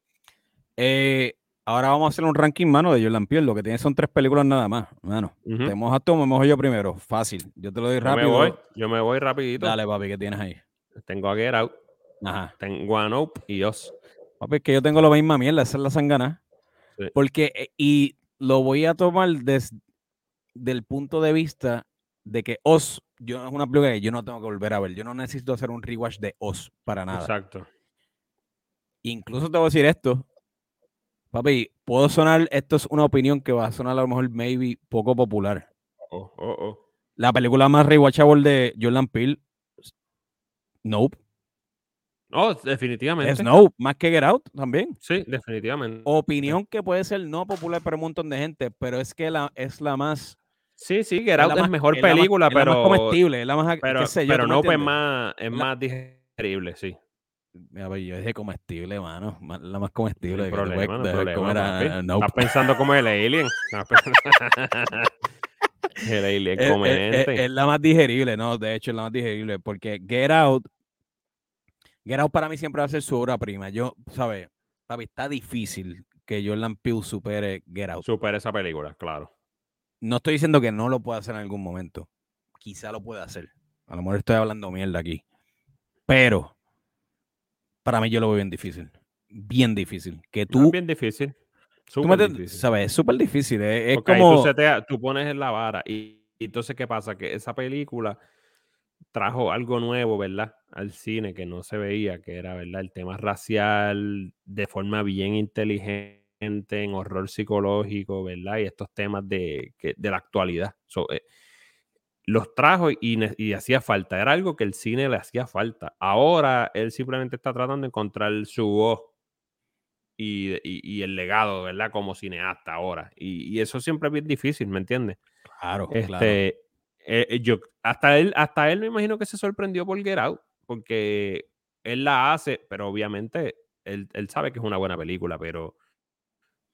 Eh, ahora vamos a hacer un ranking, mano, de Jordan Peele. Lo que tiene son tres películas nada más, mano.
Ujú.
¿Te mojas tú o me mojo yo primero? Fácil. Yo te lo doy
Yo me
rápido.
voy, yo me voy rapidito.
Dale, papi, ¿qué tienes ahí?
Tengo a Get Out,
Ajá.
tengo a Nope y Us.
Papi, es que yo tengo la misma mierda, esa es la sangana.
Sí.
Porque, eh, y lo voy a tomar desde el punto de vista de que Oz, yo es una película que yo no tengo que volver a ver. Yo no necesito hacer un rewatch de Oz para nada.
Exacto.
Incluso te voy a decir esto. Papi, puedo sonar, esto es una opinión que va a sonar a lo mejor maybe poco popular.
Oh, oh, oh.
La película más rewatchable de Jordan Peele, Nope.
Oh, definitivamente.
Es Nope, más que Get Out también.
Sí, definitivamente.
Opinión que puede ser no popular para un montón de gente, pero es que la, es la más...
Sí, sí, Get
es
Out
la
es
más-
mejor
es la más-
película,
es la
pero,
más comestible, es la más...
pero,
qué sé yo,
pero
¿tú me
Nope es más, es
La-
más digerible, sí.
Mira, papi, yo dije comestible, mano. ma- La más comestible.
No
puedes
problema, no problema,
comer a-.
Estás pensando como el alien. El alien
es, es- es- es la más digerible, ¿no? De hecho, es la más digerible, porque Get Out, Get Out para mí siempre va a ser su obra prima. Yo, ¿sabes? Papi, está difícil que Jordan Peele supere Get Out.
Supera esa película, claro.
No estoy diciendo que no lo pueda hacer en algún momento. Quizá lo pueda hacer. A lo mejor estoy hablando mierda aquí. Pero para mí yo lo veo bien difícil. Bien difícil. Que
Tú, es
tú,
bien difícil. Súper difícil.
¿sabes? Es súper difícil. Es, es como...
tú, pones en la vara y, y entonces ¿qué pasa? Que esa película trajo algo nuevo, ¿verdad? Al cine que no se veía, que era, ¿verdad? El tema racial de forma bien inteligente, en horror psicológico, ¿verdad? Y estos temas de, que- de la actualidad. So, eh, los trajo y, y hacía falta. Era algo que el cine le hacía falta. Ahora él simplemente está tratando de encontrar su voz y, y- y el legado, ¿verdad? Como cineasta ahora. Y, y eso siempre es bien difícil, ¿me entiendes?
Claro, claro.
Este, eh, eh, yo, hasta él, hasta él me imagino que se sorprendió por Get Out, porque él la hace, pero obviamente él, él sabe que es una buena película, pero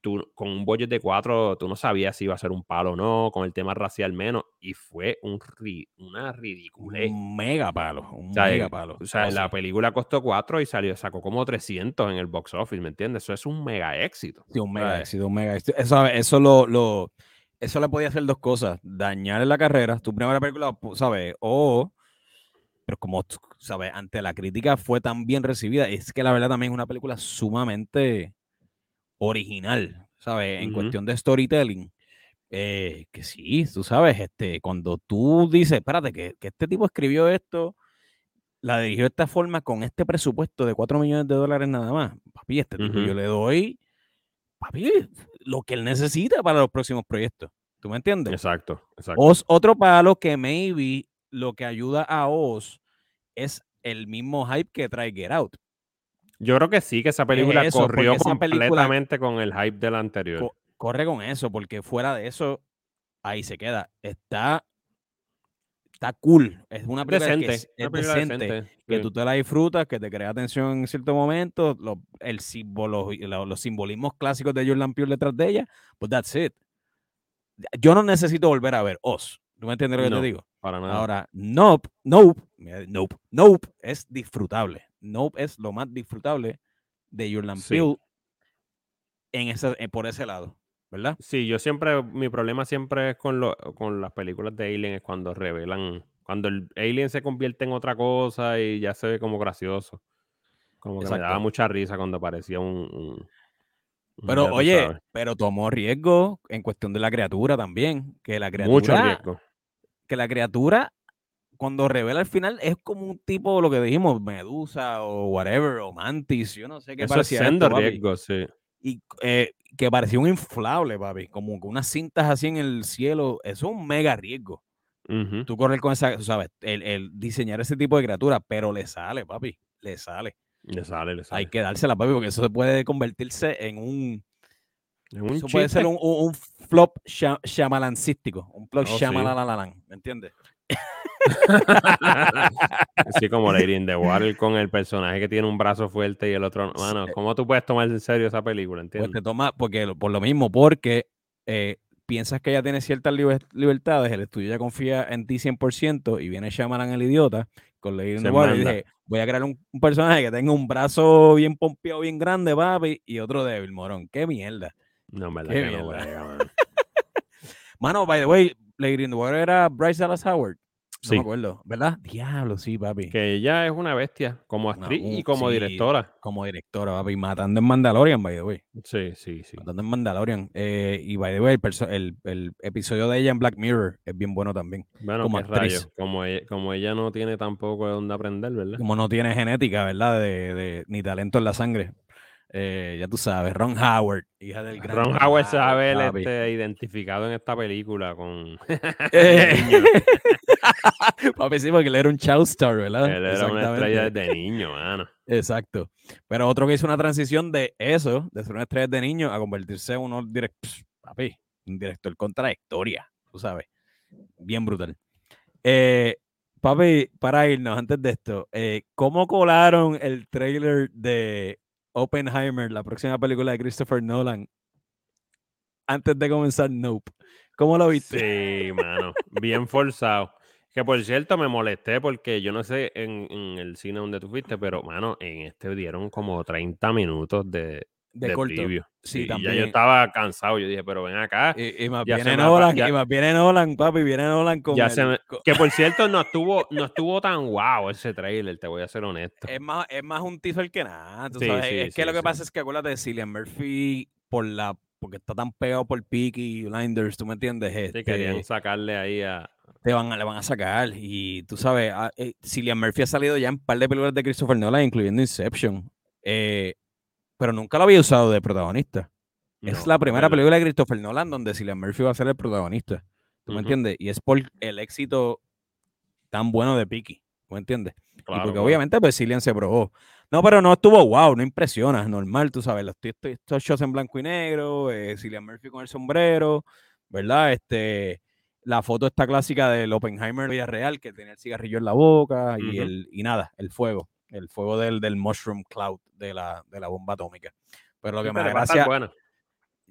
tú con un budget de cuatro, tú no sabías si iba a ser un palo o no, con el tema racial menos, y fue un ri- una ridiculez.
Un mega palo. Un
O sea,
mega
el-
palo.
o sea, la película costó 4 y salió, sacó como 300 en el box office, ¿me entiendes? Eso es un mega éxito.
Sí, un mega
¿sabes?
éxito, un mega éxito. Eso, eso lo, lo- eso le podía hacer dos cosas. Dañar la carrera, tu primera película, pu- ¿sabes? O, pero como, ¿sabes? Ante la crítica fue tan bien recibida, es que la verdad también es una película sumamente original, ¿sabes? En
Ujú.
cuestión de storytelling. eh, que sí, tú sabes, este, cuando tú dices, espérate, que, que este tipo escribió esto, la dirigió de esta forma con este presupuesto de 4 millones de dólares nada más. Papi, este tipo yo le doy, papi, lo que él necesita para los próximos proyectos. ¿Tú me entiendes?
Exacto, exacto.
Oz, otro palo que maybe lo que ayuda a Oz es el mismo hype que trae Get Out.
Yo creo que sí, que esa película
eso,
corrió
película-
completamente con el hype de la anterior.
Co- corre con eso, porque fuera de eso, ahí se queda. Está, está cool. Es una película que es,
una
es
película
decente,
decente,
que
sí.
tú te la disfrutas, que te crea atención en ciertos momentos, lo- el símbolo, los simbolismos clásicos de Jordan Peele detrás de ella, pues that's it. Yo no necesito volver a ver Oz. ¿Tú me entiendes lo que
No.
te digo?
Para nada.
Ahora, Nope, Nope, Nope, Nope es disfrutable. Nope es lo más disfrutable de Jordan
Sí.
Peele en ese, eh, por ese lado, ¿verdad?
Sí, yo siempre, mi problema siempre es con, lo- con las películas de Alien, es cuando revelan, cuando el Alien se convierte en otra cosa y ya se ve como gracioso. Como que me daba
Exacto.
mucha risa cuando aparecía un...
Pero oye,
sabes,
pero tomó riesgo en cuestión de la criatura también, que la criatura,
mucho riesgo.
que la criatura cuando revela al final es como un tipo, lo que dijimos, medusa o whatever, o mantis, yo no sé qué
Eso es
parecía esto, papi.
riesgo, sí.
y eh, que parecía un inflable, papi, como que unas cintas así en el cielo, eso es un mega riesgo. Tú correr con esa, sabes, el, el diseñar ese tipo de criatura, pero le sale, papi, le sale.
Le sale, le sale.
Hay que dársela, papi, porque eso puede convertirse en un,
Es un
eso puede ser un, un- un flop sha- shamalancístico, un flop
Oh, sí.
¿me entiendes?
Así como Lady in the Water con el personaje que tiene un brazo fuerte y el otro. no. Mano,
Sí.
¿cómo tú puedes tomar en serio esa película?
Pues
¿Entiendes?
te toma, porque por lo mismo, porque eh, piensas que ella tiene ciertas liber- libertades, el estudio ya confía en ti 100% y viene Shyamalan el idiota con Lady in the Water y dije, voy a crear un, un personaje que tenga un brazo bien pompeado, bien grande, papi, y otro débil, morón. ¡Qué mierda!
No, en verdad
Qué
que no
mierda.
mano.
Mano, by the way, Lady in the Water era Bryce Dallas Howard. No
Sí.
me acuerdo, ¿verdad? Diablo, sí, papi.
Que ella es una bestia, como actriz y como
sí.
directora.
Como directora, papi, matando en Mandalorian, by the way.
Sí, sí, sí.
Matando en Mandalorian. Eh, y by the way, el, el, el episodio de ella en Black Mirror es bien bueno también.
Bueno,
como actriz.
rayos. Como ella, como ella no tiene tampoco de dónde aprender, ¿verdad?
Como no tiene genética, ¿verdad? De, de- ni talento en la sangre. Eh, ya tú sabes, Ron Howard, hija del gran
Ron Howard se va a ver
papi.
este, identificado en esta película con.
Papi, sí, porque él era un child star, ¿verdad?
Él era una estrella desde niño, mano.
Exacto. Pero otro que hizo una transición de eso, de ser una estrella de niño, a convertirse en uno director, papi, un director con trayectoria, tú sabes. Bien brutal. Eh, papi, para irnos antes de esto, eh, ¿cómo colaron el trailer de Oppenheimer, la próxima película de Christopher Nolan, antes de comenzar Nope? ¿Cómo lo viste?
Sí, mano. Bien forzado. Que por cierto me molesté porque yo no sé en, en el cine donde tú fuiste, pero mano, en este dieron como 30 minutos de,
De
de
corto. Sí,
y ya
también.
yo estaba cansado. Yo dije, pero ven acá.
Y, y más
Ya
viene Nolan,
ya-
y más viene Nolan, papi, viene Nolan con
ya
el-
se me-
con-
Que por cierto no estuvo, no estuvo tan guau ese trailer, te voy a ser honesto.
es más, es más un teaser que nada. tú
Sí,
sabes,
sí,
es que lo que pasa es que acuérdate de Cillian Murphy por la porque está tan pegado por Peaky Blinders, ¿tú me entiendes?
Sí,
Este,
querían sacarle ahí a.
te van a, le van a sacar. Y tú sabes, a- eh, Cillian Murphy ha salido ya en un par de películas de Christopher Nolan, incluyendo Inception. eh, pero nunca lo había usado de protagonista. es la primera película de Christopher Nolan donde Cillian Murphy va a ser el protagonista. ¿Tú me entiendes? Y es por el éxito tan bueno de Peaky. ¿Tú me entiendes? y porque obviamente pues Cillian se probó. No, pero no estuvo wow, no impresiona, es normal, tú sabes, los, estos shots en blanco y negro, eh, Cillian Murphy con el sombrero, ¿verdad? Este, la foto esta clásica del Oppenheimer Villarreal, que tenía el cigarrillo en la boca y, el, y nada, el fuego, el fuego del, del mushroom cloud de la, de la bomba atómica. Pero lo que
Sí,
me da gracia,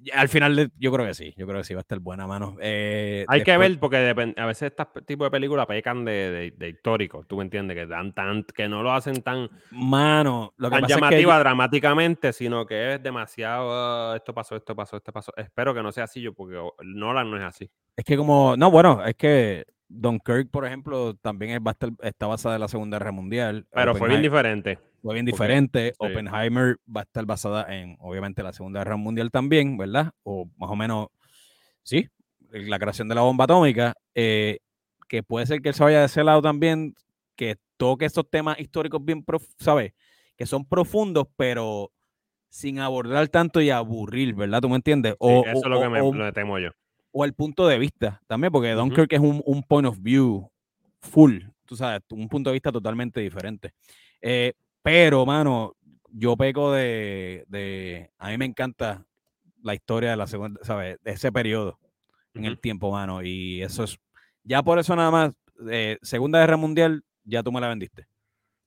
ya al final de- yo creo que sí, yo creo que sí va a estar buena mano. Eh,
Hay que ver, porque a veces estos tipos de películas pecan de, de, de histórico, tú me entiendes, que dan tan, que no lo hacen tan,
Mano, lo que
tan
pasa es que
llamativa dramáticamente, sino que es demasiado, "Ah, esto pasó, esto pasó, esto pasó. Espero que no sea así yo, porque Nolan no es así.
Es que como, no, bueno, es que Dunkirk, por ejemplo, también es, está basada en la Segunda Guerra Mundial.
Pero fue bien diferente.
fue bien diferente. Oppenheimer va a estar basada en, obviamente, la Segunda Guerra Mundial también, ¿verdad? O más o menos, sí, la creación de la bomba atómica, eh, que puede ser que él se vaya de ese lado también, que toque estos temas históricos bien, ¿sabes? Que son profundos, pero sin abordar tanto y aburrir, ¿verdad? ¿Tú me entiendes?
Sí,
O,
eso es lo que me
o-
que temo yo.
O el punto de vista también, porque. Dunkirk es un, un point of view full, tú sabes, un punto de vista totalmente diferente. Eh, pero, mano, yo peco de, de- A mí me encanta la historia de la segunda, ¿sabes? De ese periodo en el
Ujú.
tiempo, mano, y eso es. Ya por eso nada más, eh, Segunda Guerra Mundial, ya tú me la vendiste.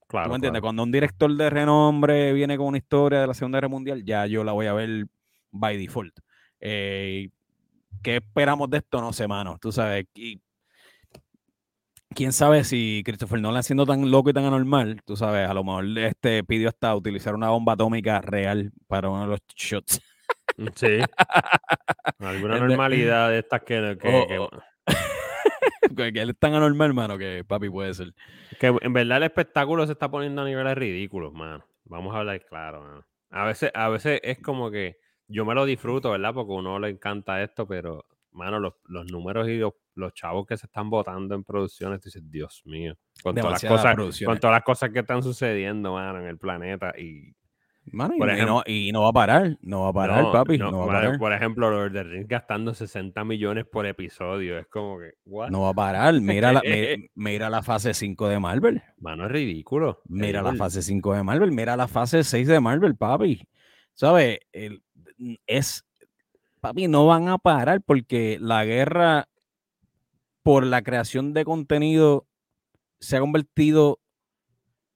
Claro,
¿Tú me entiendes?
claro.
Cuando un director de renombre viene con una historia de la Segunda Guerra Mundial, ya yo la voy a ver by default. Eh, ¿Qué esperamos de esto? No sé, mano. Tú sabes. Y, quién sabe si Christopher Nolan siendo tan loco y tan anormal, tú sabes, a lo mejor este pidió hasta utilizar una bomba atómica real para uno de los shots.
Sí. Alguna normalidad de estas que, que-
O-
que-
o- que que él es tan anormal, hermano, que papi puede ser.
que en verdad el espectáculo se está poniendo a niveles ridículos, mano. Vamos a hablar claro, mano. A veces, a veces es como que yo me lo disfruto, ¿verdad? Porque a uno le encanta esto, pero, mano, los, los números y los, los chavos que se están votando en producciones, tú dices, Dios mío. Con todas, las cosas, con todas las cosas que están sucediendo, mano, en el planeta. Y,
Mano, y,
ejemplo-
no, y no va a parar, no va a parar,
No,
papi,
no,
no, va a parar.
Por ejemplo, Lord of the Rings gastando 60 millones por episodio. Es como que, ¿what?
No va a parar. Mira la, mi- mira la fase 5 de Marvel.
Mano, es ridículo.
Mira la
ridículo.
fase 5 de Marvel. Mira la fase 6 de Marvel, papi. ¿Sabes? El- es. Papi, no van a parar porque la guerra por la creación de contenido se ha convertido.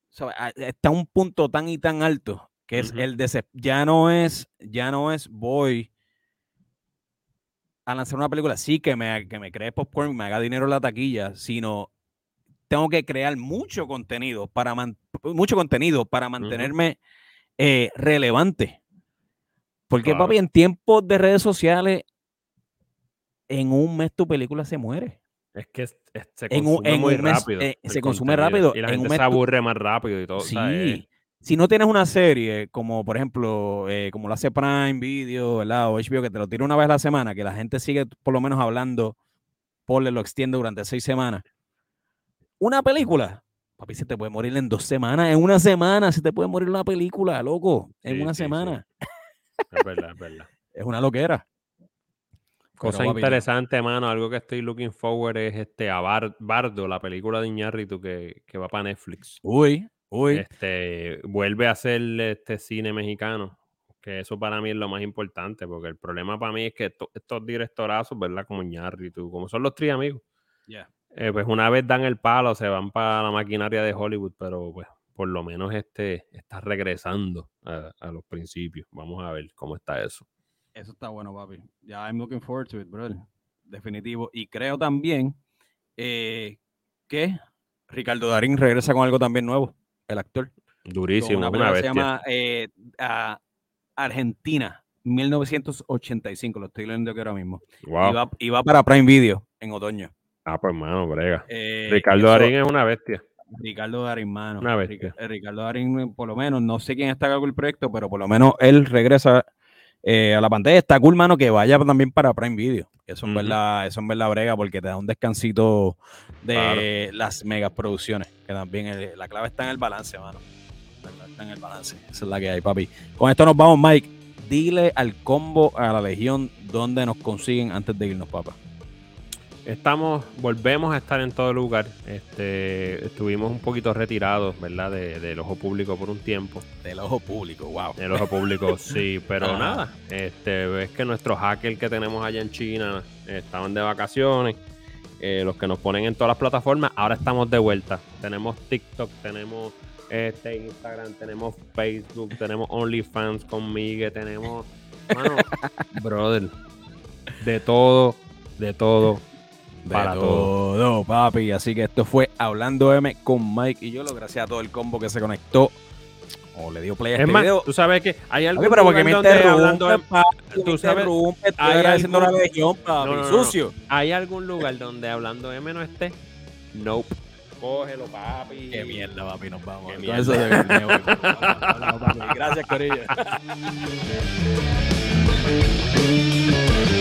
¿sabes? A- Está a un punto tan y tan alto que es el de ya no es ya no es voy a lanzar una película sí que me que me cree popcorn me haga dinero en la taquilla sino tengo que crear mucho contenido para man- mucho contenido para mantenerme eh, relevante porque
Claro.
papi en tiempos de redes sociales en un mes tu película se muere
Es que es- es- se
En un-
consume
en
muy
un mes,
rápido.
eh, se consume
contenido,
rápido,
Y la
en un
gente
mes
se aburre más rápido y todo. o sea, es-
Sí. Si no tienes una serie, como por ejemplo, eh, como lo hace Prime Video, ¿verdad? O HBO, que te lo tira una vez a la semana, que la gente sigue por lo menos hablando, ponle, lo extiende durante seis semanas. Una película, papi, se te puede morir en dos semanas. En una semana se te puede morir una película, loco. En
Sí,
una
sí.
semana.
Es verdad, es verdad.
Es una loquera.
Cosa
Pero, papi, no.
interesante, mano. Algo que estoy looking forward es este a Bar- Bardo, la película de Iñárritu que, que va para Netflix.
Uy, uy.
Este, vuelve a hacer este cine mexicano. Que eso para mí es lo más importante, porque el problema para mí es que esto- estos directorazos, ¿verdad? Como Iñárritu, como son los tres amigos,
Ya.
eh, pues una vez dan el palo, se van para la maquinaria de Hollywood, pero pues por lo menos este está regresando a, a los principios. Vamos a ver cómo está eso.
Eso está bueno, papi. Ya, I'm looking forward to it, brother. definitivo. Y creo también eh, que Ricardo Darín regresa con algo también nuevo, el actor.
Durísimo,
Una que se
bestia.
llama eh, a- Argentina, 1985, lo estoy leyendo aquí ahora mismo.
Wow.
Y, va, y va para Prime Video en otoño.
Ah, pues hermano, brega.
Eh,
Ricardo
eso-
Darín es una bestia.
Ricardo Darín, mano.
Una
Ric-
bestia.
eh, Ricardo Darín, por lo menos, no sé quién está con el proyecto, pero por lo menos él regresa eh, a la pantalla. Está cool, mano, que vaya también para Prime Video. Eso en
Ujú.
verdad, eso en verdad brega porque te da un descansito de las megas producciones. Que también el- la clave está en el balance, mano. La clave está en el balance. Esa es la que hay, papi. Con esto nos vamos, Mike. Dile al combo, a la legión, dónde nos consiguen antes de irnos, papá.
Estamos, volvemos a estar en todo lugar. Este, estuvimos un poquito retirados, ¿verdad? De- del ojo público por un tiempo.
Del ojo público, wow.
El ojo público, sí, pero nada. Este, ves que nuestros hackers que tenemos allá en China eh, estaban de vacaciones. eh, los que nos ponen en todas las plataformas, ahora estamos de vuelta. Tenemos TikTok, tenemos este, Instagram, tenemos Facebook, tenemos OnlyFans conmigo, tenemos. Mano, brother. De todo, de todo. Para
todo, papi. Así que esto fue Hablando M con Mike y yo. Gracias a todo el combo que se conectó o le dio play a
Es
este
más,
video.
tú sabes que hay algo
pero porque me papi,
tú sabes, hay
agradeciendo
algún-
la legión, papi,
No, no, no,
sucio.
¿Hay algún lugar donde hablando M no esté? Nope. Cógelo, papi.
Qué mierda, papi, nos vamos.
Qué mierda.
eso de- papi. Gracias, Corillo.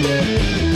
Yeah.